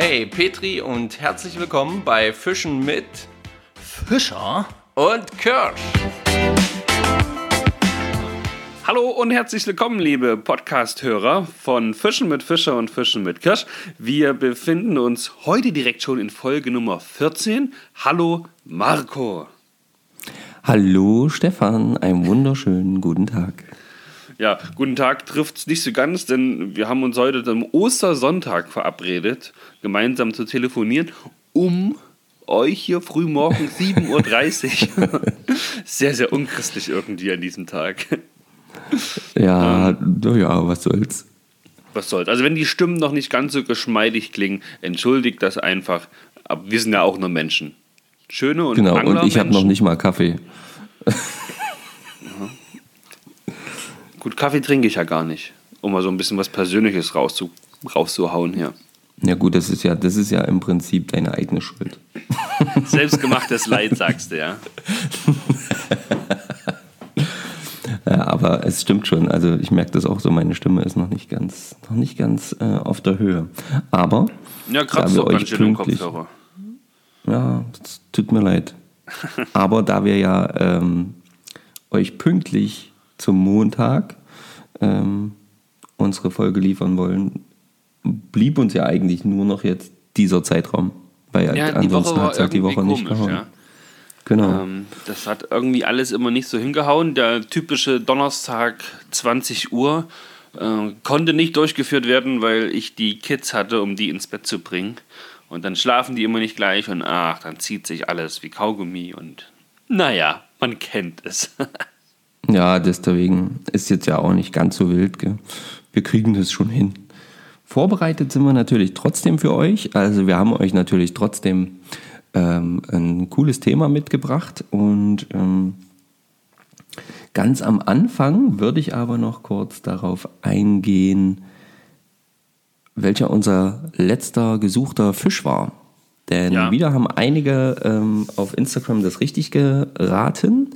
Hey Petri und herzlich willkommen bei Fischen mit Fischer und Kirsch. Hallo und herzlich willkommen, liebe Podcast-Hörer von Fischen mit Fischer und Fischen mit Kirsch. Wir befinden uns heute direkt schon in Folge Nummer 14. Hallo Marco. Hallo Stefan, einen wunderschönen guten Tag. Ja, guten Tag trifft es nicht so ganz, denn wir haben uns heute am Ostersonntag verabredet, gemeinsam zu telefonieren, um euch hier früh morgens 7.30 Uhr. sehr, sehr unchristlich irgendwie an diesem Tag. Ja, ähm, ja, was soll's. Was soll's. Also wenn die Stimmen noch nicht ganz so geschmeidig klingen, entschuldigt das einfach. Aber wir sind ja auch nur Menschen. Schöne und Genau, und ich habe noch nicht mal Kaffee. Gut, Kaffee trinke ich ja gar nicht, um mal so ein bisschen was Persönliches rauszu, rauszuhauen hier. Ja gut, das ist ja, das ist ja im Prinzip deine eigene Schuld. Selbstgemachtes Leid, sagst du, ja. ja. Aber es stimmt schon. Also ich merke das auch so, meine Stimme ist noch nicht ganz, noch nicht ganz äh, auf der Höhe. Aber ja, ganz schön im Kopfhörer. Ja, es tut mir leid. Aber da wir ja ähm, euch pünktlich zum Montag ähm, unsere Folge liefern wollen, blieb uns ja eigentlich nur noch jetzt dieser Zeitraum. Weil ja, ansonsten hat es halt die Woche komisch, nicht gehauen. Ja. Genau. Ähm, das hat irgendwie alles immer nicht so hingehauen. Der typische Donnerstag 20 Uhr äh, konnte nicht durchgeführt werden, weil ich die Kids hatte, um die ins Bett zu bringen. Und dann schlafen die immer nicht gleich und ach, dann zieht sich alles wie Kaugummi und naja, man kennt es. Ja, deswegen ist jetzt ja auch nicht ganz so wild. Gell? Wir kriegen das schon hin. Vorbereitet sind wir natürlich trotzdem für euch. Also wir haben euch natürlich trotzdem ähm, ein cooles Thema mitgebracht. Und ähm, ganz am Anfang würde ich aber noch kurz darauf eingehen, welcher unser letzter gesuchter Fisch war. Denn ja. wieder haben einige ähm, auf Instagram das richtig geraten.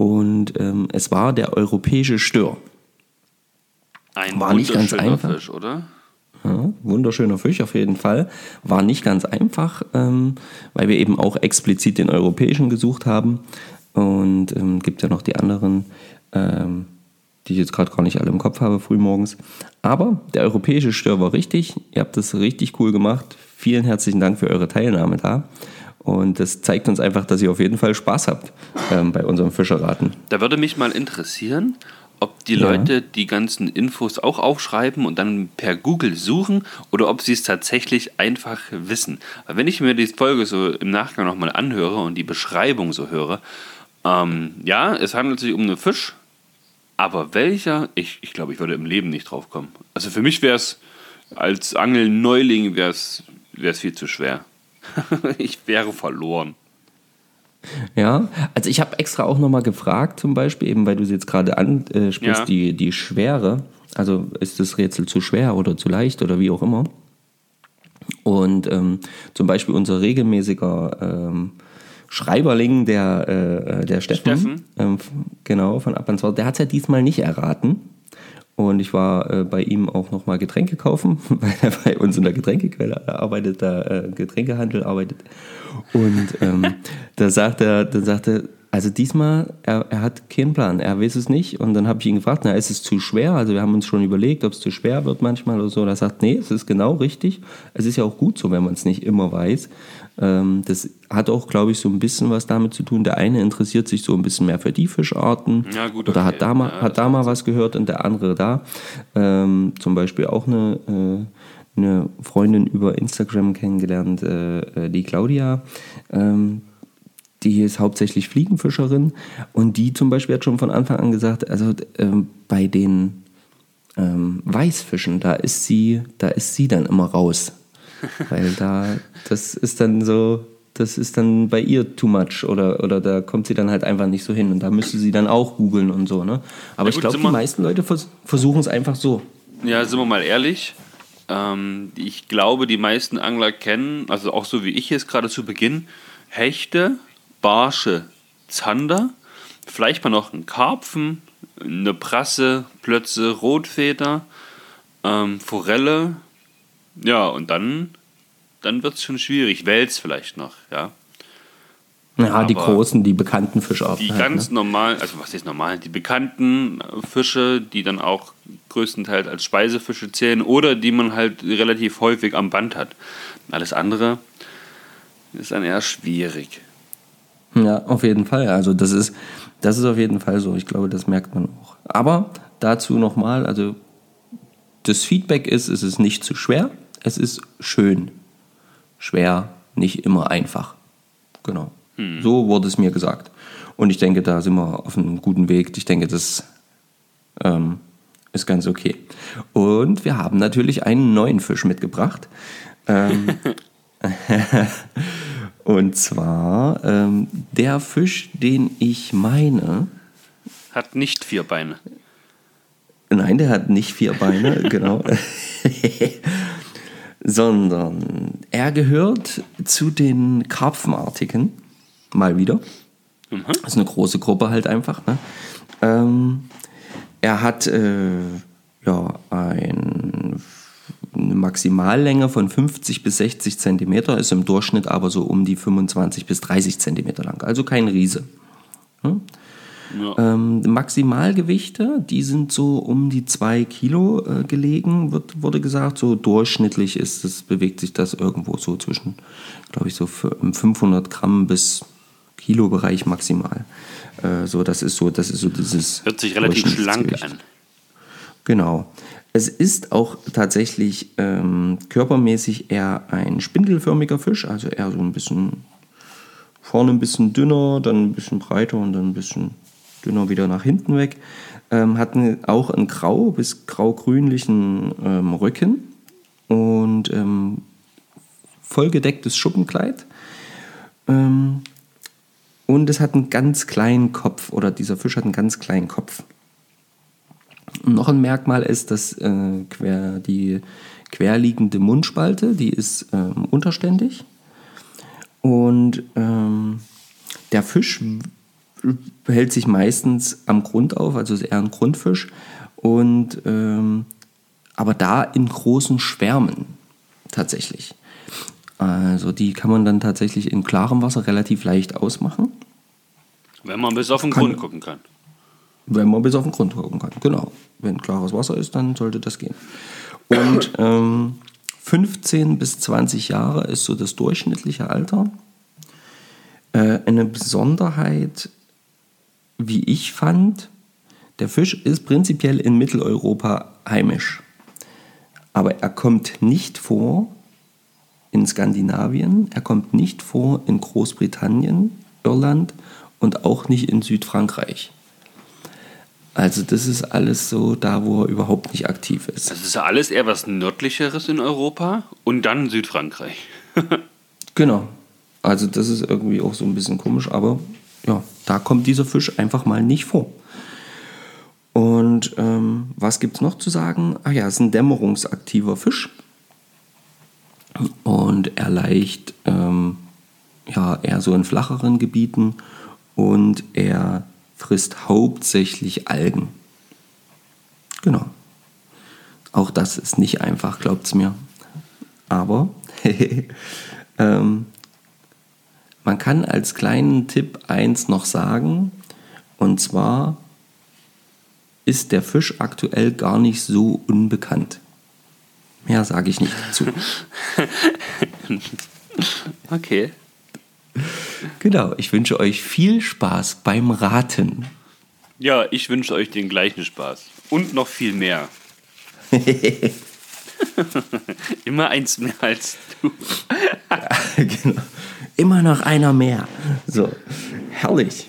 Und ähm, es war der europäische Stör. Ein war nicht ganz einfach. Fisch, oder? Ja, wunderschöner Fisch auf jeden Fall. War nicht ganz einfach, ähm, weil wir eben auch explizit den europäischen gesucht haben. Und ähm, gibt ja noch die anderen, ähm, die ich jetzt gerade gar nicht alle im Kopf habe, frühmorgens. Aber der europäische Stör war richtig. Ihr habt das richtig cool gemacht. Vielen herzlichen Dank für eure Teilnahme da. Und das zeigt uns einfach, dass ihr auf jeden Fall Spaß habt ähm, bei unserem Fischerraten. Da würde mich mal interessieren, ob die ja. Leute die ganzen Infos auch aufschreiben und dann per Google suchen oder ob sie es tatsächlich einfach wissen. Weil wenn ich mir die Folge so im Nachgang nochmal anhöre und die Beschreibung so höre, ähm, ja, es handelt sich um einen Fisch, aber welcher, ich, ich glaube, ich würde im Leben nicht drauf kommen. Also für mich wäre es als Angelneuling wäre es viel zu schwer. ich wäre verloren. Ja, also ich habe extra auch nochmal gefragt, zum Beispiel, eben weil du sie jetzt gerade ansprichst, ja. die, die Schwere. Also ist das Rätsel zu schwer oder zu leicht oder wie auch immer. Und ähm, zum Beispiel unser regelmäßiger ähm, Schreiberling, der, äh, der Steffen, Steffen? Ähm, genau, von Ab der hat es ja diesmal nicht erraten. Und ich war äh, bei ihm auch nochmal Getränke kaufen, weil er bei uns in der Getränkequelle arbeitet, da äh, Getränkehandel arbeitet. Und ähm, da sagt er, da sagt er, also diesmal, er, er hat keinen Plan, er weiß es nicht. Und dann habe ich ihn gefragt, na, ist es zu schwer? Also wir haben uns schon überlegt, ob es zu schwer wird manchmal oder so. Und er sagt, nee, es ist genau richtig. Es ist ja auch gut so, wenn man es nicht immer weiß. Ähm, das hat auch, glaube ich, so ein bisschen was damit zu tun. Der eine interessiert sich so ein bisschen mehr für die Fischarten ja, gut, okay. oder hat da mal, ja, hat da mal was gehört und der andere da. Ähm, zum Beispiel auch eine, äh, eine Freundin über Instagram kennengelernt, äh, äh die Claudia. Ähm, die ist hauptsächlich Fliegenfischerin und die zum Beispiel hat schon von Anfang an gesagt, also ähm, bei den ähm, Weißfischen, da ist sie, da ist sie dann immer raus. Weil da, das ist dann so, das ist dann bei ihr too much oder, oder da kommt sie dann halt einfach nicht so hin und da müsste sie dann auch googeln und so, ne? Aber ja, ich glaube, die meisten Leute vers versuchen es einfach so. Ja, sind wir mal ehrlich. Ähm, ich glaube, die meisten Angler kennen, also auch so wie ich jetzt gerade zu Beginn, Hechte, Barsche, Zander, vielleicht mal noch einen Karpfen, eine Prasse, Plötze, Rotfeder, ähm, Forelle, ja, und dann dann wird es schon schwierig. Wels vielleicht noch, ja. Ja, Aber die großen, die bekannten Fischarten. Die halt, ganz ne? normal, also was ist normal? Die bekannten Fische, die dann auch größtenteils als Speisefische zählen oder die man halt relativ häufig am Band hat. Alles andere ist dann eher schwierig. Ja, auf jeden Fall. Also das ist, das ist auf jeden Fall so. Ich glaube, das merkt man auch. Aber dazu nochmal, also das Feedback ist, es ist nicht zu schwer, es ist schön. Schwer, nicht immer einfach. Genau. Hm. So wurde es mir gesagt. Und ich denke, da sind wir auf einem guten Weg. Ich denke, das ähm, ist ganz okay. Und wir haben natürlich einen neuen Fisch mitgebracht. Ähm, und zwar ähm, der Fisch, den ich meine. Hat nicht vier Beine. Nein, der hat nicht vier Beine, genau. Sondern er gehört zu den Karpfenartigen. Mal wieder. Mhm. Das ist eine große Gruppe halt einfach. Ne? Ähm, er hat äh, ja, ein, eine Maximallänge von 50 bis 60 Zentimeter, ist im Durchschnitt aber so um die 25 bis 30 Zentimeter lang. Also kein Riese. Hm? Ja. Ähm, Maximalgewichte, die sind so um die 2 Kilo äh, gelegen, wird, wurde gesagt. So durchschnittlich ist es, bewegt sich das irgendwo so zwischen, glaube ich, so 500 Gramm bis Kilo-Bereich maximal. Äh, so, das ist so, das ist so dieses. Hört sich relativ schlank an. Genau. Es ist auch tatsächlich ähm, körpermäßig eher ein spindelförmiger Fisch, also eher so ein bisschen vorne ein bisschen dünner, dann ein bisschen breiter und dann ein bisschen dünner wieder nach hinten weg. Ähm, hatten auch einen grau- bis grau-grünlichen ähm, Rücken und ähm, vollgedecktes Schuppenkleid. Ähm, und es hat einen ganz kleinen Kopf, oder dieser Fisch hat einen ganz kleinen Kopf. Und noch ein Merkmal ist, dass äh, quer, die querliegende Mundspalte, die ist ähm, unterständig. Und ähm, der Fisch hält sich meistens am Grund auf, also ist eher ein Grundfisch. Und, ähm, aber da in großen Schwärmen tatsächlich. Also die kann man dann tatsächlich in klarem Wasser relativ leicht ausmachen. Wenn man bis auf den kann, Grund gucken kann. Wenn man bis auf den Grund gucken kann, genau. Wenn klares Wasser ist, dann sollte das gehen. Und ähm, 15 bis 20 Jahre ist so das durchschnittliche Alter. Äh, eine Besonderheit, wie ich fand, der Fisch ist prinzipiell in Mitteleuropa heimisch. Aber er kommt nicht vor in Skandinavien, er kommt nicht vor in Großbritannien, Irland und auch nicht in Südfrankreich. Also das ist alles so da, wo er überhaupt nicht aktiv ist. Das ist ja alles eher was nördlicheres in Europa und dann Südfrankreich. genau. Also das ist irgendwie auch so ein bisschen komisch, aber ja, da kommt dieser Fisch einfach mal nicht vor. Und ähm, was gibt es noch zu sagen? Ach ja, es ist ein dämmerungsaktiver Fisch und er leicht ähm, ja, eher so in flacheren Gebieten und er frisst hauptsächlich Algen. Genau. Auch das ist nicht einfach, glaubt es mir. Aber ähm, man kann als kleinen Tipp eins noch sagen, und zwar ist der Fisch aktuell gar nicht so unbekannt. Mehr sage ich nicht dazu. okay. Genau, ich wünsche euch viel Spaß beim Raten. Ja, ich wünsche euch den gleichen Spaß. Und noch viel mehr. Immer eins mehr als du. ja, genau. Immer noch einer mehr. So, herrlich.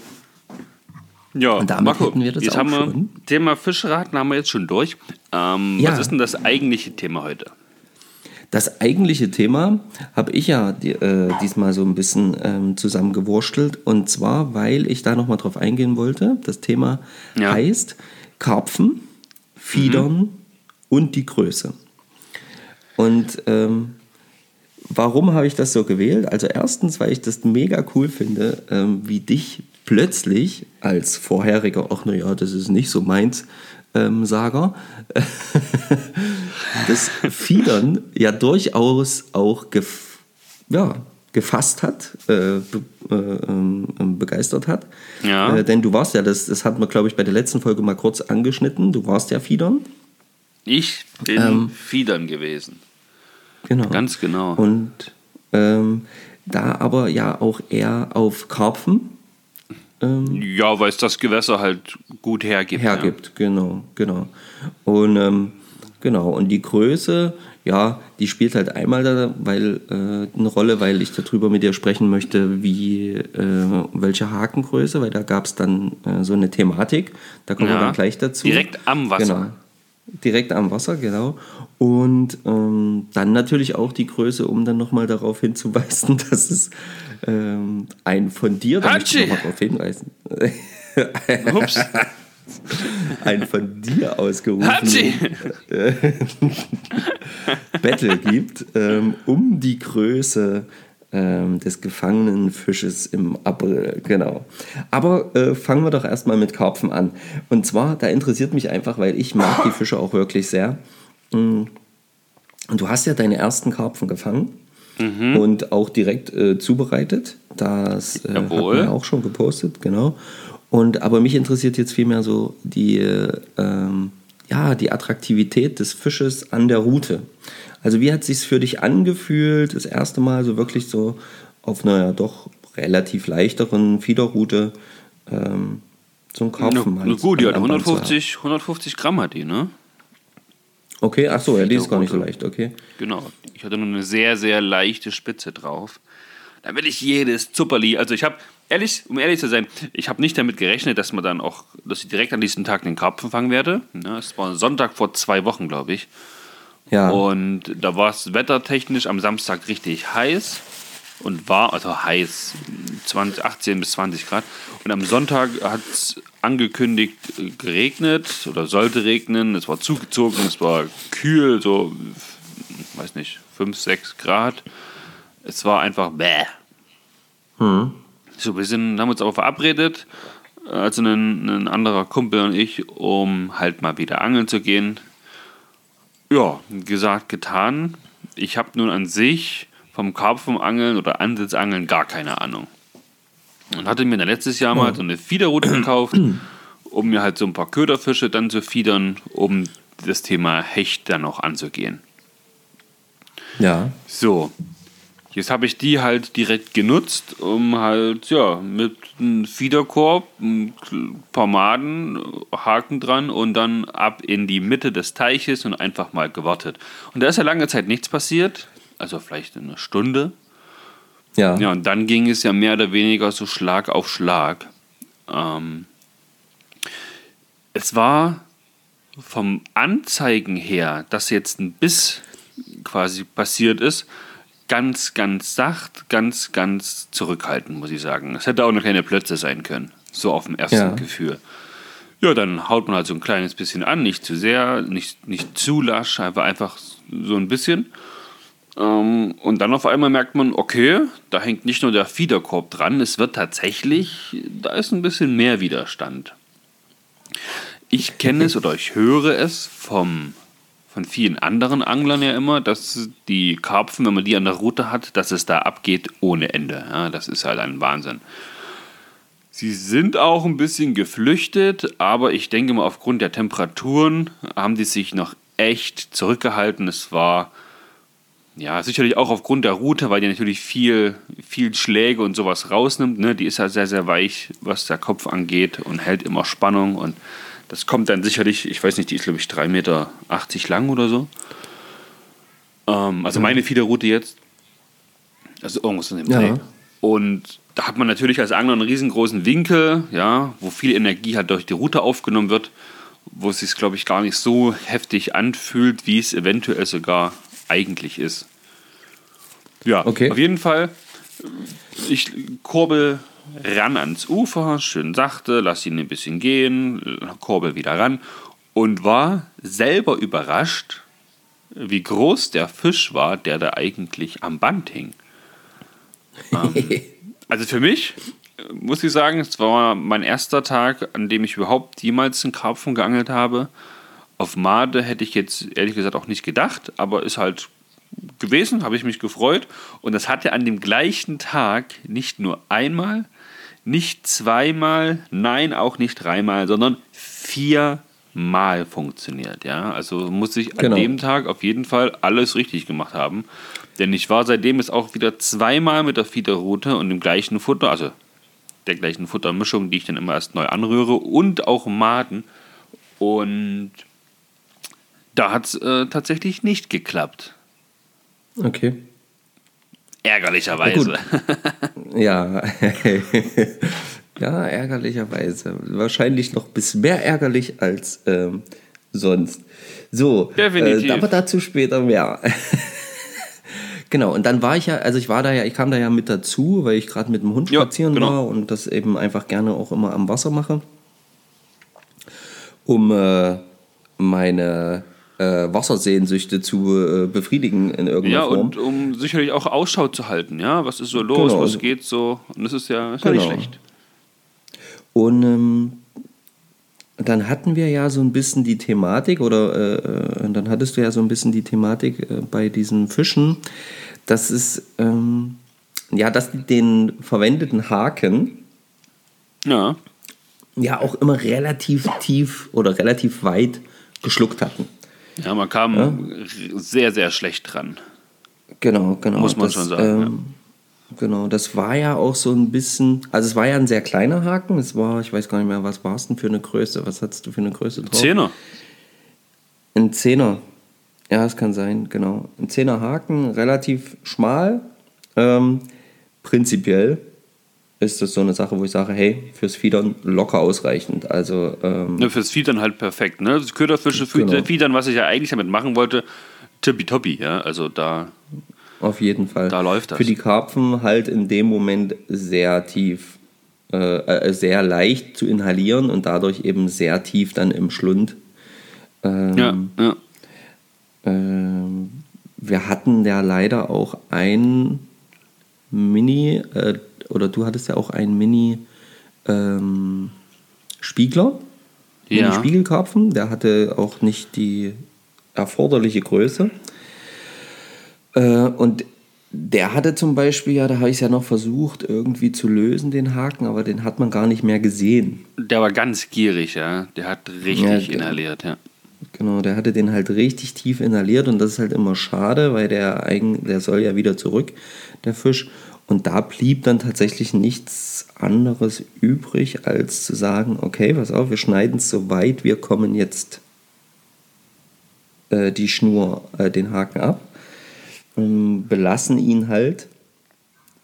Ja, und damit Marco, wir das jetzt haben wir schon. Thema Fischraten haben wir jetzt schon durch. Ähm, ja. Was ist denn das eigentliche Thema heute? Das eigentliche Thema habe ich ja die, äh, diesmal so ein bisschen ähm, zusammengewurstelt. Und zwar, weil ich da nochmal drauf eingehen wollte. Das Thema ja. heißt Karpfen, Fiedern mhm. und die Größe. Und ähm, warum habe ich das so gewählt? Also erstens, weil ich das mega cool finde, ähm, wie dich plötzlich als vorheriger, ach naja, das ist nicht so meins, ähm, Sager, das Fiedern ja durchaus auch ja, gefasst hat, äh, be, äh, ähm, begeistert hat. Ja. Äh, denn du warst ja, das, das hat man, glaube ich, bei der letzten Folge mal kurz angeschnitten, du warst ja Fiedern. Ich bin Ähm. Fiedern gewesen. Genau. Ganz genau. Und ähm, da aber ja auch eher auf Karpfen ähm, Ja, weil es das Gewässer halt gut hergibt. hergibt, genau, genau. Und ähm, genau, und die Größe, ja, die spielt halt einmal da, weil äh, eine Rolle, weil ich darüber mit dir sprechen möchte, wie äh, welche Hakengröße, weil da gab es dann äh, so eine Thematik. Da kommen Ja. wir dann gleich dazu. Direkt am Wasser. Genau. Direkt am Wasser, genau. Und ähm, dann natürlich auch die Größe, um dann nochmal darauf hinzuweisen, dass es ähm, ein von dir, da möchte ich nochmal darauf hinweisen. Ups. ein von dir ausgerufenen Hatschi! Battle gibt, ähm, um die Größe ähm, des gefangenen Fisches im April. Genau. Aber äh, fangen wir doch erstmal mit Karpfen an. Und zwar, da interessiert mich einfach, weil ich mag die Fische auch wirklich sehr. Mm. Und du hast ja deine ersten Karpfen gefangen und auch direkt äh, zubereitet. Das äh, hat Jawohl. man ja auch schon gepostet, genau. Und aber mich interessiert jetzt vielmehr so die, äh, ähm, ja, die Attraktivität des Fisches an der Route. Also wie hat sich's für dich angefühlt, das erste Mal so wirklich so auf einer doch relativ leichteren Fiederroute ähm, einen Karpfen Na, mal na gut, die hat am Band zu haben? 150, 150 Gramm hat die, ne? Okay, ach so, ja, die ist gar nicht so leicht, okay. Genau. Ich hatte nur eine sehr, sehr leichte Spitze drauf. Damit ich jedes Zupperli, also ich habe, ehrlich, um ehrlich zu sein, ich habe nicht damit gerechnet, dass man dann auch, dass ich direkt an diesem Tag den Karpfen fangen werde. Ja, es war Sonntag vor zwei Wochen, glaube ich. Ja, Und da war es wettertechnisch am Samstag richtig heiß und war, also heiß, 20, 18 bis 20 Grad. Und am Sonntag hat es angekündigt äh, geregnet oder sollte regnen. Es war zugezogen, es war kühl, so, weiß nicht, 5, 6 Grad. Es war einfach bäh. So, wir sind, haben uns aber verabredet, also ein, ein anderer Kumpel und ich, um halt mal wieder angeln zu gehen. Ja, gesagt, getan. Ich habe nun an sich vom Karpfenangeln oder Ansitzangeln gar keine Ahnung. Und hatte mir dann letztes Jahr mal so eine Fiederroute gekauft, um mir halt so ein paar Köderfische dann zu fiedern, um das Thema Hecht dann noch anzugehen. ja. So, jetzt habe ich die halt direkt genutzt, um halt, ja, mit einem Fiederkorb, ein paar Maden, Haken dran und dann ab in die Mitte des Teiches und einfach mal gewartet. Und da ist ja lange Zeit nichts passiert, also vielleicht eine Stunde. Ja. Ja, und dann ging es ja mehr oder weniger so Schlag auf Schlag. Ähm, es war vom Anzeigen her, dass jetzt ein Biss quasi passiert ist, ganz, ganz sacht, ganz, ganz zurückhaltend, muss ich sagen. Es hätte auch eine kleine Plötze sein können, so auf dem ersten Ja. Gefühl. Ja, dann haut man halt so ein kleines bisschen an, nicht zu sehr, nicht, nicht zu lasch, einfach, einfach so ein bisschen. Ähm, und dann auf einmal merkt man, okay, da hängt nicht nur der Fiederkorb dran, es wird tatsächlich, da ist ein bisschen mehr Widerstand. Ich kenne es oder ich höre es vom, von vielen anderen Anglern ja immer, dass die Karpfen, wenn man die an der Route hat, dass es da abgeht ohne Ende. Ja, das ist halt ein Wahnsinn. Sie sind auch ein bisschen geflüchtet, aber ich denke mal, aufgrund der Temperaturen haben die sich noch echt zurückgehalten. Es war ja sicherlich auch aufgrund der Route, weil die natürlich viel, viel Schläge und sowas rausnimmt. Ne? Die ist ja sehr, sehr weich, was der Kopf angeht und hält immer Spannung. Und das kommt dann sicherlich, ich weiß nicht, die ist glaube ich 3,80 Meter lang oder so. Ähm, also meine Fiederroute jetzt. Also irgendwas in dem Ja. Dreh. Und da hat man natürlich als Angler einen riesengroßen Winkel, ja, wo viel Energie halt durch die Route aufgenommen wird, wo es sich, glaube ich, gar nicht so heftig anfühlt, wie es eventuell sogar eigentlich ist. Ja, Okay. auf jeden Fall. Ich kurbel ran ans Ufer, schön sachte, lass ihn ein bisschen gehen, kurbel wieder ran und war selber überrascht, wie groß der Fisch war, der da eigentlich am Band hing. Ähm, also für mich muss ich sagen, es war mein erster Tag, an dem ich überhaupt jemals einen Karpfen geangelt habe. Auf Made hätte ich jetzt ehrlich gesagt auch nicht gedacht, aber ist halt gewesen, habe ich mich gefreut. Und das hatte an dem gleichen Tag nicht nur einmal, nicht zweimal, nein, auch nicht dreimal, sondern viermal funktioniert. Ja? Also muss ich an genau. dem Tag auf jeden Fall alles richtig gemacht haben. Denn ich war seitdem jetzt auch wieder zweimal mit der Fiederroute und dem gleichen Futter, also der gleichen Futtermischung, die ich dann immer erst neu anrühre und auch Maden. Und da hat es äh, tatsächlich nicht geklappt. Okay. Ärgerlicherweise. Ja, ja, ärgerlicherweise. Wahrscheinlich noch ein bisschen mehr ärgerlich als ähm, sonst. So, Definitiv. Äh, aber dazu später mehr. genau, und dann war ich ja, also ich war da ja, ich kam da ja mit dazu, weil ich gerade mit dem Hund spazieren ja, genau. war und das eben einfach gerne auch immer am Wasser mache. Um äh, meine äh, Wassersehnsüchte zu äh, befriedigen in irgendeiner ja, Form. Ja, und um sicherlich auch Ausschau zu halten, ja, was ist so los, genau. was geht so, und das ist ja, ist genau. ja nicht genau. schlecht. Und ähm, dann hatten wir ja so ein bisschen die Thematik, oder äh, äh dann hattest du ja so ein bisschen die Thematik äh, bei diesen Fischen, dass es, ähm, ja, dass den verwendeten Haken ja. ja auch immer relativ tief oder relativ weit geschluckt hatten. Ja, man kam ja? sehr, sehr schlecht dran. Genau, genau. Muss man das, schon sagen. Ähm, ja. Genau, das war ja auch so ein bisschen, also es war ja ein sehr kleiner Haken. Es war, ich weiß gar nicht mehr, was war es denn für eine Größe? Was hattest du für eine Größe drauf? Zehner. Ein Zehner. Ja, es kann sein, genau. Ein Zehner Haken, relativ schmal. Ähm, prinzipiell ist das so eine Sache, wo ich sage, hey, fürs Fiedern locker ausreichend. Also, ähm, ja, fürs Fiedern halt perfekt. Ne? Köderfische genau. Fiedern, was ich ja eigentlich damit machen wollte, tippitoppi. Ja? Also da. Auf jeden Fall. Da läuft das. Für die Karpfen halt in dem Moment sehr tief, äh, äh, sehr leicht zu inhalieren und dadurch eben sehr tief dann im Schlund. Ähm, ja, ja. Ähm, wir hatten ja leider auch ein Mini, äh, oder du hattest ja auch einen Mini-Spiegler, ähm, ja. Mini-Spiegelkarpfen, der hatte auch nicht die erforderliche Größe. Äh, und der hatte zum Beispiel, ja, da habe ich es ja noch versucht, irgendwie zu lösen, den Haken, aber den hat man gar nicht mehr gesehen. Der war ganz gierig, ja. Der hat richtig ja, der, inhaliert, ja. Genau, der hatte den halt richtig tief inhaliert und das ist halt immer schade, weil der, eigen, der soll ja wieder zurück, der Fisch. Und da blieb dann tatsächlich nichts anderes übrig, als zu sagen, okay, pass auf, wir schneiden es so weit, wir kommen jetzt äh, die Schnur, äh, den Haken ab, ähm, belassen ihn halt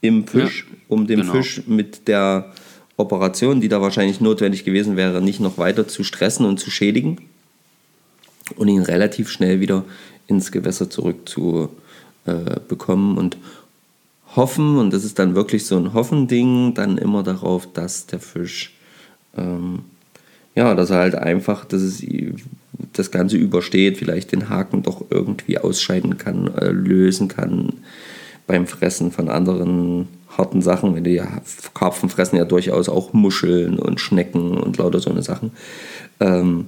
im Fisch, ja, um den genau. Fisch mit der Operation, die da wahrscheinlich notwendig gewesen wäre, nicht noch weiter zu stressen und zu schädigen und ihn relativ schnell wieder ins Gewässer zurück zu äh, bekommen und hoffen, und das ist dann wirklich so ein Hoffending, dann immer darauf, dass der Fisch, ähm, ja, dass er halt einfach, dass es das Ganze übersteht, vielleicht den Haken doch irgendwie ausscheiden kann, äh, lösen kann beim Fressen von anderen harten Sachen. Wenn die Karpfen fressen ja durchaus auch Muscheln und Schnecken und lauter so eine Sachen. Ähm,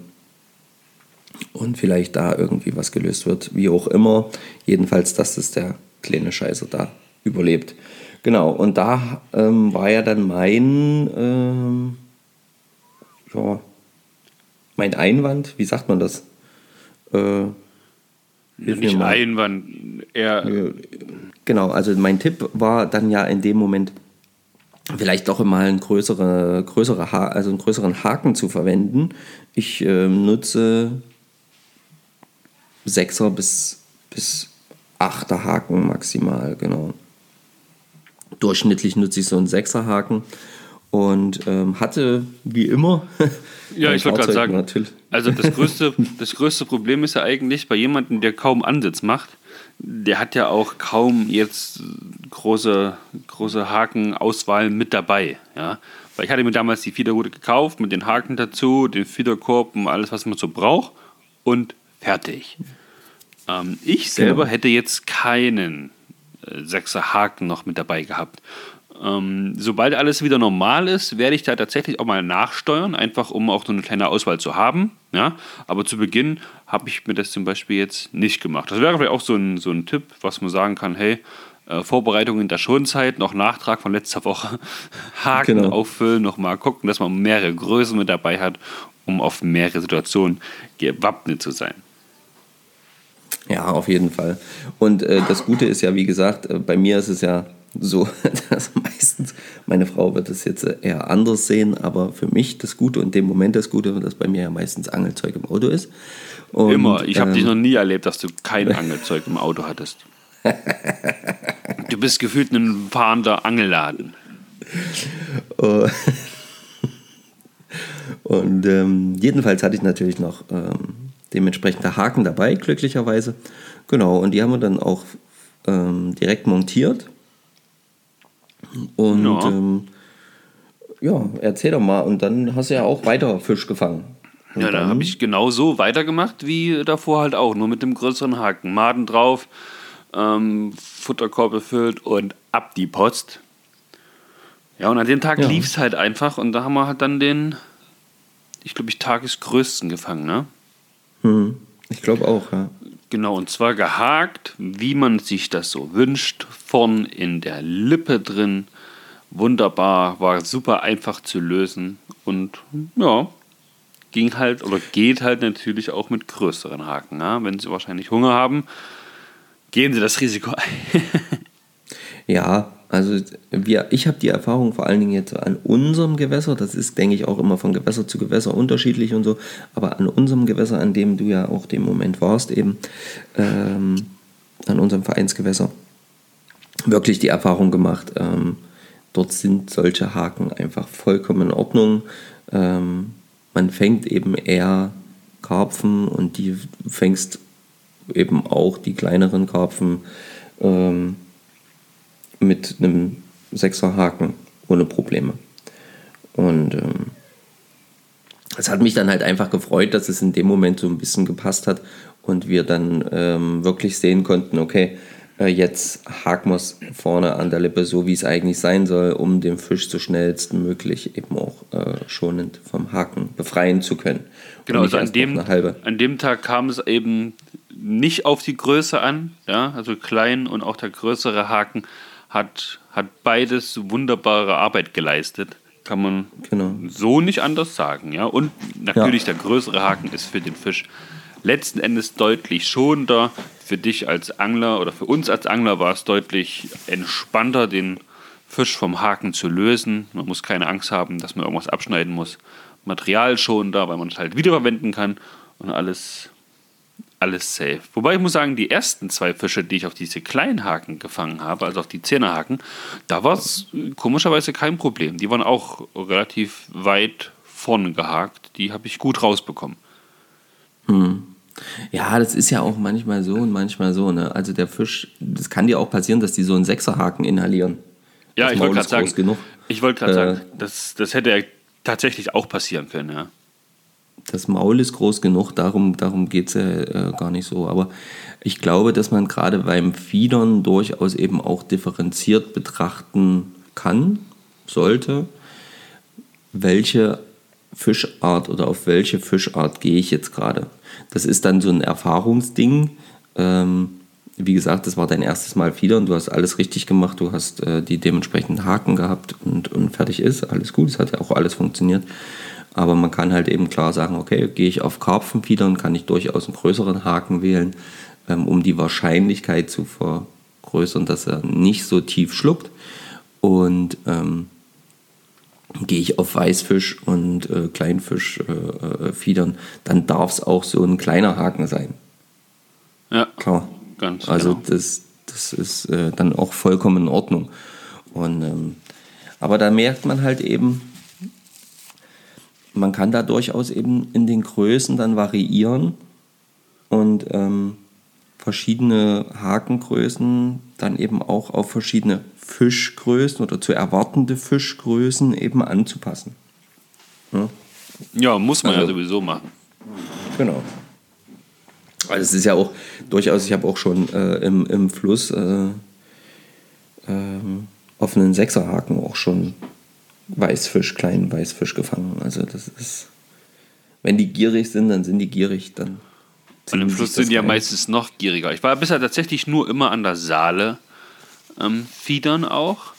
und vielleicht da irgendwie was gelöst wird, wie auch immer. Jedenfalls, dass das der kleine Scheißer da überlebt. Genau, und da ähm, war ja dann mein, ähm, ja, mein Einwand, wie sagt man das? Äh, Nicht Einwand, eher. Genau, also mein Tipp war dann ja in dem Moment, vielleicht doch mal einen, größere, größere ha also einen größeren Haken zu verwenden. Ich äh, nutze 6er bis, bis 8er Haken maximal, genau. Durchschnittlich nutze ich so einen Sechserhaken und ähm, hatte wie immer. ja, ich wollte gerade sagen, natürlich. also das größte, das größte Problem ist ja eigentlich bei jemandem, der kaum Ansitz macht, der hat ja auch kaum jetzt große, große Hakenauswahl mit dabei. Ja? Weil ich hatte mir damals die Fiederrute gekauft mit den Haken dazu, den Fiederkorb und alles, was man so braucht und fertig. Ähm, ich selber genau. hätte jetzt keinen sechser Haken noch mit dabei gehabt. Ähm, sobald alles wieder normal ist, werde ich da tatsächlich auch mal nachsteuern, einfach um auch so eine kleine Auswahl zu haben. Ja, aber zu Beginn habe ich mir das zum Beispiel jetzt nicht gemacht. Das wäre vielleicht auch so ein, so ein Tipp, was man sagen kann, hey, äh, Vorbereitung in der Schonzeit, noch Nachtrag von letzter Woche, Haken genau. auffüllen, nochmal gucken, dass man mehrere Größen mit dabei hat, um auf mehrere Situationen gewappnet zu sein. Ja, auf jeden Fall. Und äh, das Gute ist ja, wie gesagt, äh, bei mir ist es ja so, dass meistens, meine Frau wird es jetzt eher anders sehen, aber für mich das Gute und dem Moment das Gute, dass bei mir ja meistens Angelzeug im Auto ist. Und, Immer. Ich habe ähm, dich noch nie erlebt, dass du kein Angelzeug im Auto hattest. du bist gefühlt ein fahrender Angelladen. Oh. Und ähm, jedenfalls hatte ich natürlich noch ähm, dementsprechende Haken dabei, glücklicherweise. Genau, und die haben wir dann auch ähm, direkt montiert. Und ja. Ähm, ja. erzähl doch mal. Und dann hast du ja auch weiter Fisch gefangen. Und ja, da habe ich genau so weitergemacht wie davor halt auch, nur mit dem größeren Haken. Maden drauf, ähm, Futterkorb befüllt und ab die Post. Ja, und an dem Tag ja. lief es halt einfach und da haben wir halt dann den, ich glaube, ich tagesgrößten gefangen, ne? Hm. Ich glaube auch, ja. Genau, und zwar gehakt, wie man sich das so wünscht, vorn in der Lippe drin. Wunderbar, war super einfach zu lösen und ja, ging halt oder geht halt natürlich auch mit größeren Haken. Ja? Wenn Sie wahrscheinlich Hunger haben, gehen Sie das Risiko ein. ja, also wir, ich habe die Erfahrung vor allen Dingen jetzt an unserem Gewässer, das ist, denke ich, auch immer von Gewässer zu Gewässer unterschiedlich und so, aber an unserem Gewässer, an dem du ja auch dem Moment warst, eben ähm, an unserem Vereinsgewässer, wirklich die Erfahrung gemacht, ähm, dort sind solche Haken einfach vollkommen in Ordnung. Ähm, man fängt eben eher Karpfen und die fängst eben auch die kleineren Karpfen. Ähm, mit einem Sechserhaken ohne Probleme. Und ähm, es hat mich dann halt einfach gefreut, dass es in dem Moment so ein bisschen gepasst hat und wir dann ähm, wirklich sehen konnten, okay, äh, jetzt haken wir es vorne an der Lippe so, wie es eigentlich sein soll, um den Fisch so schnellstmöglich eben auch äh, schonend vom Haken befreien zu können. Genau, also an dem, an dem Tag kam es eben nicht auf die Größe an, ja, also klein und auch der größere Haken hat, hat beides wunderbare Arbeit geleistet. Kann man genau. so nicht anders sagen. Ja? Und natürlich ja. der größere Haken ist für den Fisch letzten Endes deutlich schonender. Für dich als Angler oder für uns als Angler war es deutlich entspannter, den Fisch vom Haken zu lösen. Man muss keine Angst haben, dass man irgendwas abschneiden muss. Material schonender, weil man es halt wiederverwenden kann und alles alles safe. Wobei ich muss sagen, die ersten zwei Fische, die ich auf diese kleinen Haken gefangen habe, also auf die Zehnerhaken, da war es komischerweise kein Problem. Die waren auch relativ weit vorne gehakt. Die habe ich gut rausbekommen. Hm. Ja, das ist ja auch manchmal so und manchmal so. Ne? Also der Fisch, das kann dir auch passieren, dass die so einen Sechserhaken inhalieren. Ja, das ich wollte gerade sagen, genug. ich wollte gerade äh, sagen, das, das hätte ja tatsächlich auch passieren können, ja das Maul ist groß genug, darum, darum geht es ja äh, gar nicht so. Aber ich glaube, dass man gerade beim Fiedern durchaus eben auch differenziert betrachten kann, sollte, welche Fischart oder auf welche Fischart gehe ich jetzt gerade. Das ist dann so ein Erfahrungsding. Ähm, wie gesagt, das war dein erstes Mal Fiedern, du hast alles richtig gemacht, du hast äh, die dementsprechenden Haken gehabt und, und fertig ist, alles gut, es hat ja auch alles funktioniert. Aber man kann halt eben klar sagen, okay, gehe ich auf Karpfenfiedern, kann ich durchaus einen größeren Haken wählen, ähm, um die Wahrscheinlichkeit zu vergrößern, dass er nicht so tief schluckt. Und ähm, gehe ich auf Weißfisch und äh, Kleinfisch äh, äh, dann darf es auch so ein kleiner Haken sein. Ja, klar. Ganz also genau. das, das ist äh, dann auch vollkommen in Ordnung. Und, ähm, aber da merkt man halt eben, man kann da durchaus eben in den Größen dann variieren und ähm, verschiedene Hakengrößen dann eben auch auf verschiedene Fischgrößen oder zu erwartende Fischgrößen eben anzupassen. Ja, ja muss man also, ja sowieso machen. Genau. Also es ist ja auch durchaus, ich habe auch schon äh, im, im Fluss äh, äh, offenen Sechserhaken auch schon Weißfisch, kleinen Weißfisch gefangen. Also das ist wenn die gierig sind, dann sind die gierig. Dann und im Fluss sind die ja meistens noch gieriger. Ich war bisher tatsächlich nur immer an der Saale ähm, Fiedern auch.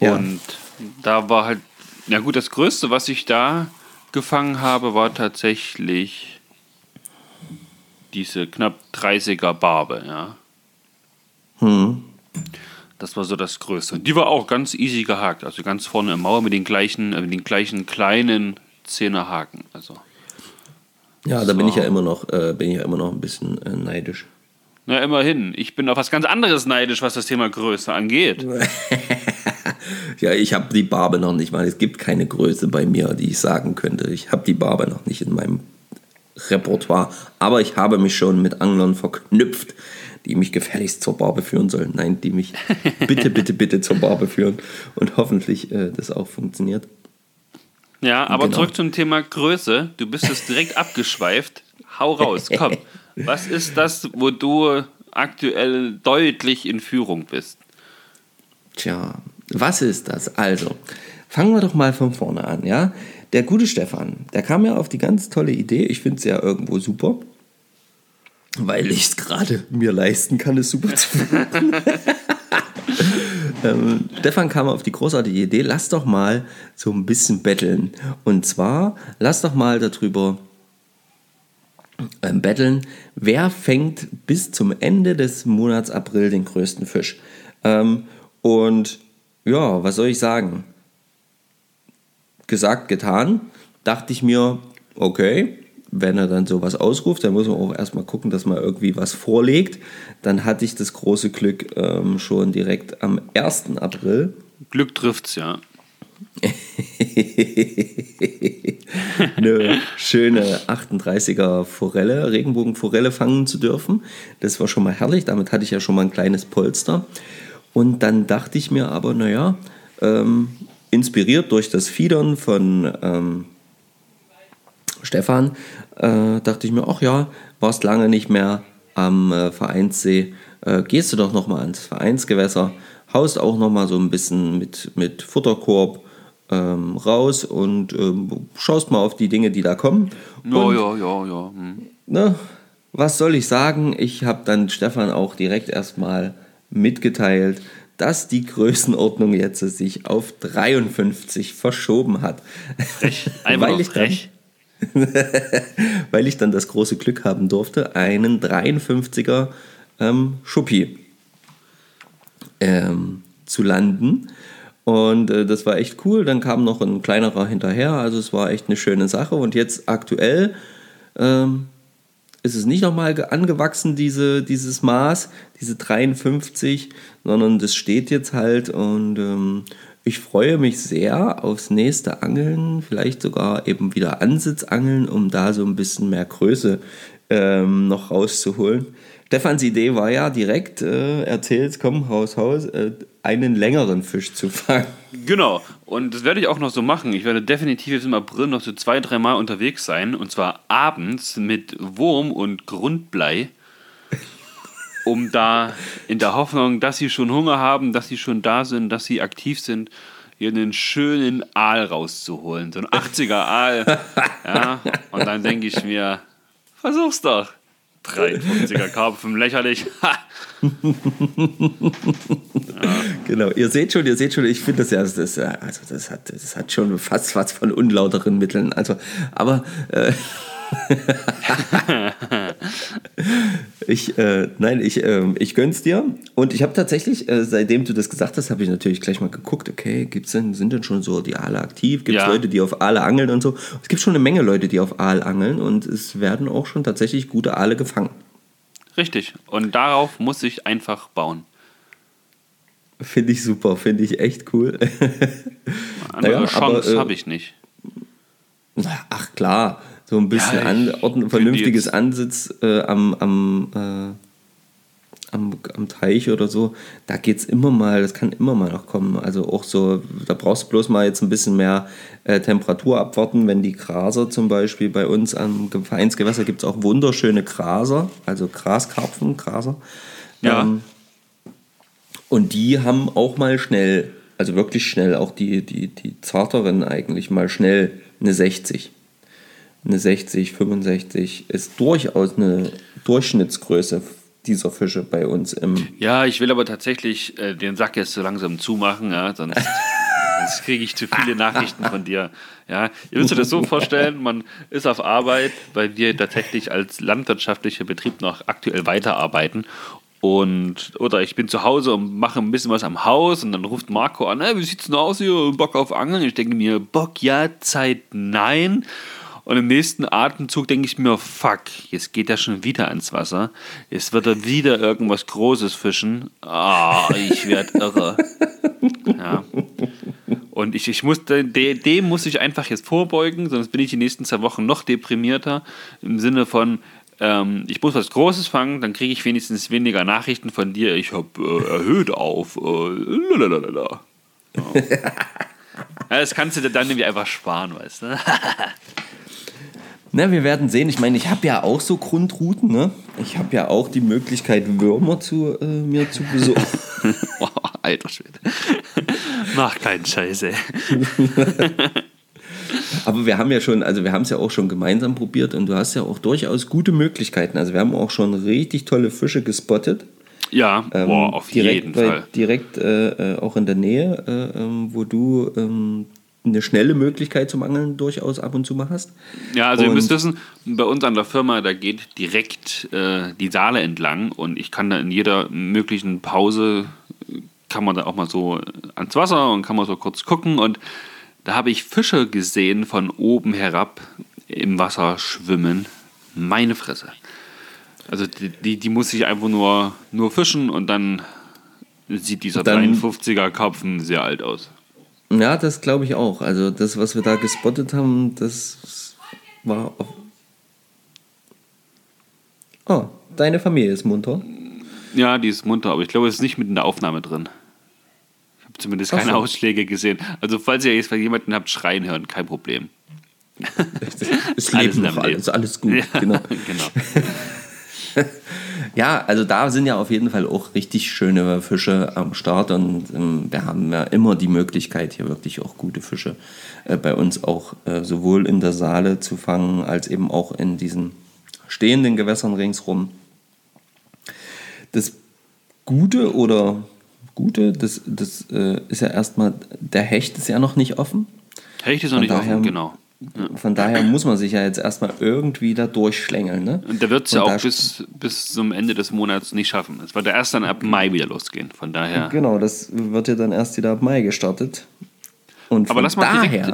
Ja. Und da war halt, ja gut, das Größte, was ich da gefangen habe, war tatsächlich diese knapp 30er Barbe, ja. Hm. Das war so das Größte. Die war auch ganz easy gehakt, also ganz vorne im Mauer mit den gleichen, äh, mit den gleichen kleinen Zehnerhaken. Also. Ja, da so. bin ich ja immer noch, äh, bin ich ja immer noch ein bisschen äh, neidisch. Na, immerhin. Ich bin auf was ganz anderes neidisch, was das Thema Größe angeht. ja, ich habe die Barbe noch nicht mal. Es gibt keine Größe bei mir, die ich sagen könnte. Ich habe die Barbe noch nicht in meinem Repertoire. Aber ich habe mich schon mit Anglern verknüpft, die mich gefälligst zur Barbe führen sollen. Nein, die mich bitte, bitte, bitte zur Barbe führen. Und hoffentlich äh, das auch funktioniert. Ja, aber genau. zurück zum Thema Größe. Du bist es direkt abgeschweift. Hau raus, komm. Was ist das, wo du aktuell deutlich in Führung bist? Tja, was ist das? Also, fangen wir doch mal von vorne an, ja? Der gute Stefan, der kam ja auf die ganz tolle Idee. Ich finde es ja irgendwo super, weil ich es gerade mir leisten kann, es super zu finden. ähm, Stefan kam auf die großartige Idee, lass doch mal so ein bisschen betteln. Und zwar, lass doch mal darüber ähm, betteln, wer fängt bis zum Ende des Monats April den größten Fisch. Ähm, und ja, was soll ich sagen? gesagt, getan, dachte ich mir, okay, wenn er dann sowas ausruft, dann muss man auch erstmal gucken, dass man irgendwie was vorlegt. Dann hatte ich das große Glück ähm, schon direkt am 1. April. Glück trifft's, ja. eine schöne 38er Forelle, Regenbogenforelle fangen zu dürfen. Das war schon mal herrlich, damit hatte ich ja schon mal ein kleines Polster. Und dann dachte ich mir aber, naja, ähm, inspiriert durch das Fiedern von ähm, Stefan, äh, dachte ich mir, ach ja, warst lange nicht mehr am äh, Vereinssee, äh, gehst du doch noch mal ans Vereinsgewässer, haust auch noch mal so ein bisschen mit, mit Futterkorb ähm, raus und ähm, schaust mal auf die Dinge, die da kommen. Ja, und, ja, ja, ja. Hm. Ne, was soll ich sagen? Ich habe dann Stefan auch direkt erstmal mitgeteilt, dass die Größenordnung jetzt sich auf 53 verschoben hat. Frech. Einfach weil ich frech. Weil ich dann das große Glück haben durfte, einen 53er ähm, Schuppi ähm, zu landen. Und äh, das war echt cool. Dann kam noch ein kleinerer hinterher. Also es war echt eine schöne Sache. Und jetzt aktuell ähm, ist es nicht nochmal angewachsen, diese, dieses Maß, diese 53, sondern das steht jetzt halt und ähm, ich freue mich sehr aufs nächste Angeln, vielleicht sogar eben wieder Ansitzangeln, um da so ein bisschen mehr Größe ähm, noch rauszuholen. Stefans Idee war ja direkt, äh, erzählt, komm, Haus, Haus, äh, einen längeren Fisch zu fangen. Genau, und das werde ich auch noch so machen. Ich werde definitiv jetzt im April noch so zwei, dreimal unterwegs sein und zwar abends mit Wurm und Grundblei, um da in der Hoffnung, dass sie schon Hunger haben, dass sie schon da sind, dass sie aktiv sind, hier einen schönen Aal rauszuholen. So ein 80er Aal. Ja, und dann denke ich mir, versuch's doch. 53er Karpfen, lächerlich. ja. Genau, ihr seht schon, ihr seht schon, ich finde das ja, das, also das, hat, das hat schon fast was von unlauteren Mitteln. Also, aber äh, ich, äh, nein, ich, äh, ich gönn's dir. Und ich habe tatsächlich, äh, seitdem du das gesagt hast, habe ich natürlich gleich mal geguckt, okay, gibt's denn, sind denn schon so die Aale aktiv? Gibt es ja. Leute, die auf Aale angeln und so? Es gibt schon eine Menge Leute, die auf Aal angeln und es werden auch schon tatsächlich gute Aale gefangen. Richtig. Und darauf muss ich einfach bauen. Finde ich super, finde ich echt cool. Andere naja, Chance äh, habe ich nicht. Ach klar, so ein bisschen ja, an, vernünftiges Ansitz äh, am, am, äh, am, am Teich oder so, da geht es immer mal, das kann immer mal noch kommen. Also auch so, da brauchst du bloß mal jetzt ein bisschen mehr äh, Temperatur abwarten, wenn die Graser zum Beispiel bei uns am Vereinsgewässer gibt es auch wunderschöne Graser, also Graskarpfen, Graser. Ja. Ähm, und die haben auch mal schnell, also wirklich schnell, auch die, die, die zarteren eigentlich mal schnell eine 60. eine 60, 65 ist durchaus eine Durchschnittsgröße dieser Fische bei uns im. Ja, ich will aber tatsächlich äh, den Sack jetzt so langsam zumachen, ja, sonst, sonst kriege ich zu viele Nachrichten von dir. Ja, ihr müsst euch das so vorstellen, man ist auf Arbeit, weil wir tatsächlich als landwirtschaftlicher Betrieb noch aktuell weiterarbeiten und, oder ich bin zu Hause und mache ein bisschen was am Haus und dann ruft Marco an, hey, wie sieht's denn aus hier? Bock auf Angeln? Ich denke mir, Bock ja, Zeit nein. Und im nächsten Atemzug denke ich mir, fuck, jetzt geht er schon wieder ans Wasser. Jetzt wird er wieder irgendwas Großes fischen. Ah, ich werde irre. Ja. Und ich, ich muss, dem, muss ich einfach jetzt vorbeugen, sonst bin ich die nächsten zwei Wochen noch deprimierter. Im Sinne von, ähm, ich muss was Großes fangen, dann kriege ich wenigstens weniger Nachrichten von dir. Ich habe äh, erhöht auf. Äh, lalalala. Ja. ja, das kannst du dir dann nämlich einfach sparen, weißt du? Na, wir werden sehen. Ich meine, ich habe ja auch so Grundrouten. Ne? Ich habe ja auch die Möglichkeit, Würmer zu, äh, mir zu besuchen. oh, alter Schwede. Mach keinen Scheiß, ey. Aber wir haben ja schon, also wir haben es ja auch schon gemeinsam probiert und du hast ja auch durchaus gute Möglichkeiten. Also wir haben auch schon richtig tolle Fische gespottet. Ja, ähm, boah, auf direkt jeden bei, Fall. Direkt äh, äh auch in der Nähe, äh, ähm, wo du ähm, eine schnelle Möglichkeit zum Angeln durchaus ab und zu mal hast. Ja, also und ihr müsst wissen, bei uns an der Firma, da geht direkt äh, die Saale entlang und ich kann da in jeder möglichen Pause, kann man da auch mal so ans Wasser und kann man so kurz gucken und da habe ich Fische gesehen von oben herab im Wasser schwimmen. Meine Fresse. Also die, die, die muss ich einfach nur, nur fischen und dann sieht dieser dann, 53er Karpfen sehr alt aus. Ja, das glaube ich auch. Also das, was wir da gespottet haben, das war. Oh, deine Familie ist munter. Ja, die ist munter, aber ich glaube, es ist nicht mit in der Aufnahme drin. Ich habe zumindest keine so. Ausschläge gesehen. Also falls ihr jetzt bei jemanden habt schreien hören, kein Problem. es lebt noch alles, alles gut. Ja, genau. genau. Ja, also da sind ja auf jeden Fall auch richtig schöne Fische am Start und ähm, wir haben ja immer die Möglichkeit, hier wirklich auch gute Fische äh, bei uns auch äh, sowohl in der Saale zu fangen, als eben auch in diesen stehenden Gewässern ringsrum. Das Gute oder Gute, das, das äh, ist ja erstmal, der Hecht ist ja noch nicht offen. Hecht ist noch nicht daher, offen, genau. Von daher muss man sich ja jetzt erstmal irgendwie da durchschlängeln. Ne? Und der wird es ja auch bis, bis zum Ende des Monats nicht schaffen. Es wird ja erst dann ab Mai wieder losgehen. Von daher. Genau, das wird ja dann erst wieder ab Mai gestartet. Und Aber lass mal direkt,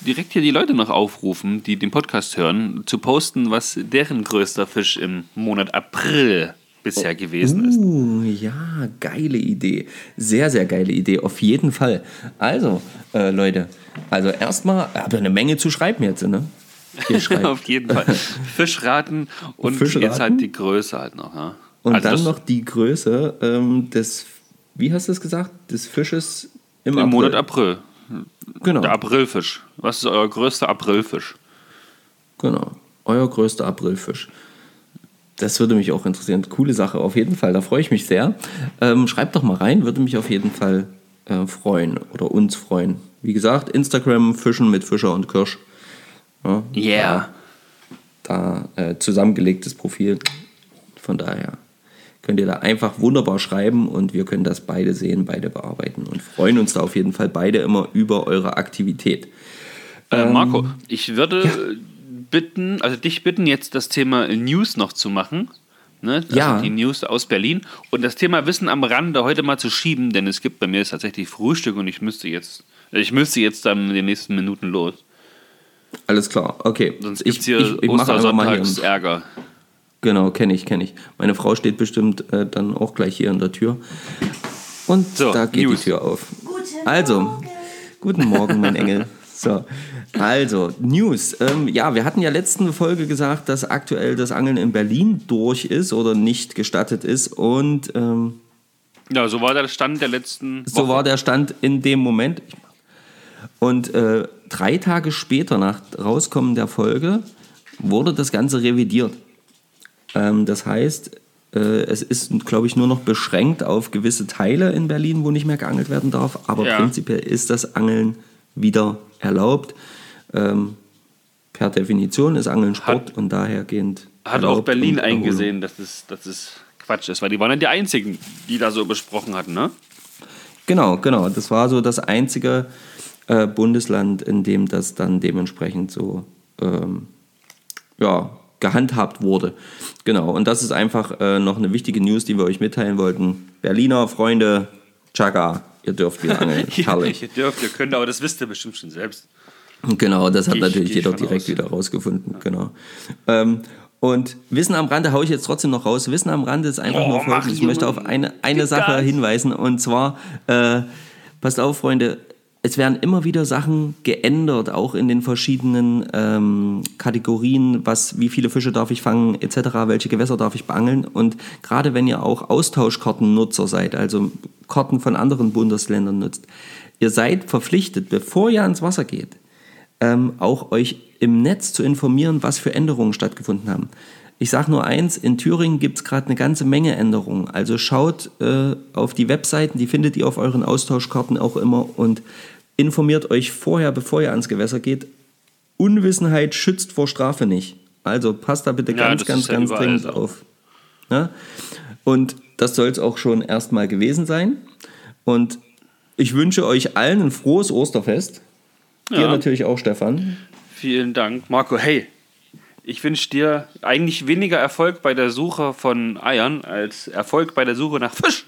direkt hier die Leute noch aufrufen, die den Podcast hören, zu posten, was deren größter Fisch im Monat April bisher gewesen ist. Uh, ja, geile Idee. Sehr, sehr geile Idee, auf jeden Fall. Also, äh, Leute, also erstmal, habe eine Menge zu schreiben jetzt, ne? auf jeden Fall. Fischraten und Fischraten. jetzt halt die Größe halt noch. Ja? Und also dann noch die Größe ähm, des, wie hast du es gesagt, des Fisches im, im April. Monat April. Genau. Der Aprilfisch. Was ist euer größter Aprilfisch? Genau, euer größter Aprilfisch. Das würde mich auch interessieren. Coole Sache, auf jeden Fall. Da freue ich mich sehr. Ähm, schreibt doch mal rein, würde mich auf jeden Fall äh, freuen oder uns freuen. Wie gesagt, Instagram Fischen mit Fischer und Kirsch. Ja, yeah. Da, da äh, zusammengelegtes Profil. Von daher könnt ihr da einfach wunderbar schreiben und wir können das beide sehen, beide bearbeiten und freuen uns da auf jeden Fall beide immer über eure Aktivität. Äh, Marco, ähm, ich würde ja bitten, also dich bitten, jetzt das Thema News noch zu machen. Ne? Also ja. Die News aus Berlin. Und das Thema Wissen am Rande heute mal zu schieben, denn es gibt bei mir tatsächlich Frühstück und ich müsste jetzt, ich müsste jetzt dann in den nächsten Minuten los. Alles klar, okay. Sonst gibt es hier ich, ich, Ärger. Genau, kenne ich, kenne ich. Meine Frau steht bestimmt äh, dann auch gleich hier an der Tür. Und so, da geht News. die Tür auf. Guten also, Morgen. guten Morgen, mein Engel. So, also, News. Ähm, ja, wir hatten ja letzte Folge gesagt, dass aktuell das Angeln in Berlin durch ist oder nicht gestattet ist. Und ähm, ja, so war der Stand der letzten Woche. So war der Stand in dem Moment. Und äh, drei Tage später nach Rauskommen der Folge wurde das Ganze revidiert. Ähm, das heißt, äh, es ist, glaube ich, nur noch beschränkt auf gewisse Teile in Berlin, wo nicht mehr geangelt werden darf. Aber ja. prinzipiell ist das Angeln wieder erlaubt ähm, per Definition ist Angeln Sport Hat- und dahergehend. Hat auch Berlin eingesehen, dass es, dass es Quatsch ist, weil die waren ja die einzigen, die da so besprochen hatten, ne? Genau, genau. Das war so das einzige äh, Bundesland, in dem das dann dementsprechend so ähm, ja, gehandhabt wurde. Genau, und das ist einfach äh, noch eine wichtige News, die wir euch mitteilen wollten. Berliner Freunde, Chaga, ihr dürft wieder angeln. Herrlich. ihr dürft, ihr könnt, aber das wisst ihr bestimmt schon selbst. Genau, das hat ich- natürlich jeder direkt aus. wieder rausgefunden. Genau. Ähm, und Wissen am Rande haue ich jetzt trotzdem noch raus. Wissen am Rande ist einfach Oh, nur folgendes. Ich möchte auf eine, eine Sache hinweisen. Und zwar, äh, passt auf, Freunde, es werden immer wieder Sachen geändert, auch in den verschiedenen ähm, Kategorien, was, wie viele Fische darf ich fangen, etc., welche Gewässer darf ich beangeln. Und gerade wenn ihr auch Austauschkartennutzer seid, also Karten von anderen Bundesländern nutzt, ihr seid verpflichtet, bevor ihr ans Wasser geht, ähm, auch euch im Netz zu informieren, was für Änderungen stattgefunden haben. Ich sage nur eins, in Thüringen gibt es gerade eine ganze Menge Änderungen. Also schaut äh, auf die Webseiten, die findet ihr auf euren Austauschkarten auch immer und informiert euch vorher, bevor ihr ans Gewässer geht. Unwissenheit schützt vor Strafe nicht. Also passt da bitte Ja, ganz, ganz, ja ganz überall dringend so. auf. Ja? Und das soll es auch schon erstmal gewesen sein. Und ich wünsche euch allen ein frohes Osterfest. Dir Ja. natürlich auch, Stefan. Vielen Dank. Marco, hey, ich wünsche dir eigentlich weniger Erfolg bei der Suche von Eiern als Erfolg bei der Suche nach Fisch.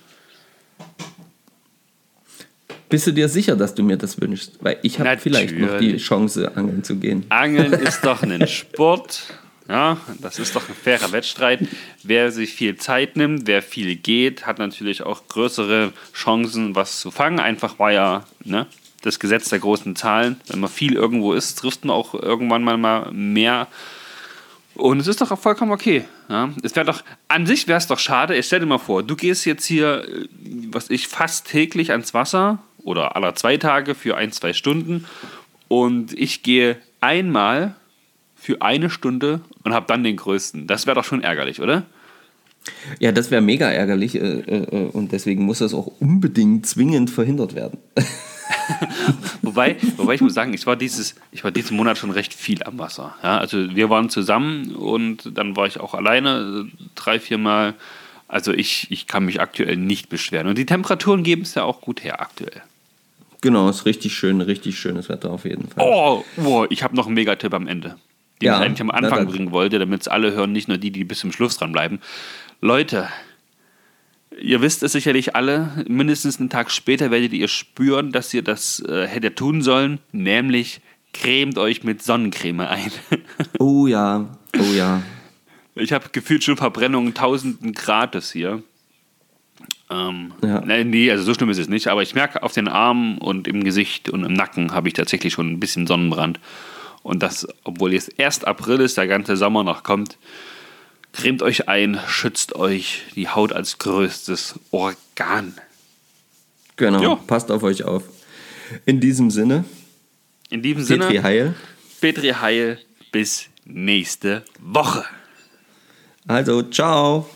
Bist du dir sicher, dass du mir das wünschst? Weil ich habe vielleicht noch die. Chance, angeln zu gehen. Angeln ist doch ein Sport. Ja, das ist doch ein fairer Wettstreit. Wer sich viel Zeit nimmt, wer viel geht, hat natürlich auch größere Chancen, was zu fangen. Einfach war ja ne, das Gesetz der großen Zahlen. Wenn man viel irgendwo ist, trifft man auch irgendwann mal mal mehr. Und es ist doch vollkommen okay. Ja? Es wäre doch, an sich wäre es doch schade, ich stell dir mal vor, du gehst jetzt hier, äh, was ich, fast täglich ans Wasser oder aller zwei Tage für ein, zwei Stunden und ich gehe einmal für eine Stunde und habe dann den größten. Das wäre doch schon ärgerlich, oder? Ja, das wäre mega ärgerlich äh, äh, und deswegen muss das auch unbedingt zwingend verhindert werden. Wobei, wobei ich muss sagen, ich war, dieses, ich war diesen Monat schon recht viel am Wasser. Ja, also wir waren zusammen und dann war ich auch alleine äh, drei, vier Mal. Also ich, ich kann mich aktuell nicht beschweren. Und die Temperaturen geben es ja auch gut her aktuell. Genau, ist richtig schön, richtig schönes Wetter auf jeden Fall. Oh, oh ich habe noch einen Megatipp am Ende, den Ja, ich eigentlich am Anfang bringen wollte, damit es alle hören, nicht nur die, die bis zum Schluss dranbleiben. Leute, ihr wisst es sicherlich alle, mindestens einen Tag später werdet ihr spüren, dass ihr das äh, hättet tun sollen, nämlich cremt euch mit Sonnencreme ein. Oh ja, oh ja. Ich habe gefühlt schon Verbrennungen tausenden Grades hier. Ähm, Ja. nee, also so schlimm ist es nicht, aber ich merke auf den Armen und im Gesicht und im Nacken habe ich tatsächlich schon ein bisschen Sonnenbrand. Und das, obwohl jetzt erst April ist, der ganze Sommer noch kommt, cremt euch ein, schützt euch die Haut als größtes Organ. Genau, Ja. passt auf euch auf. In diesem Sinne, In diesem Sinne, Petri Heil. Petri Heil, bis nächste Woche. Also, ciao.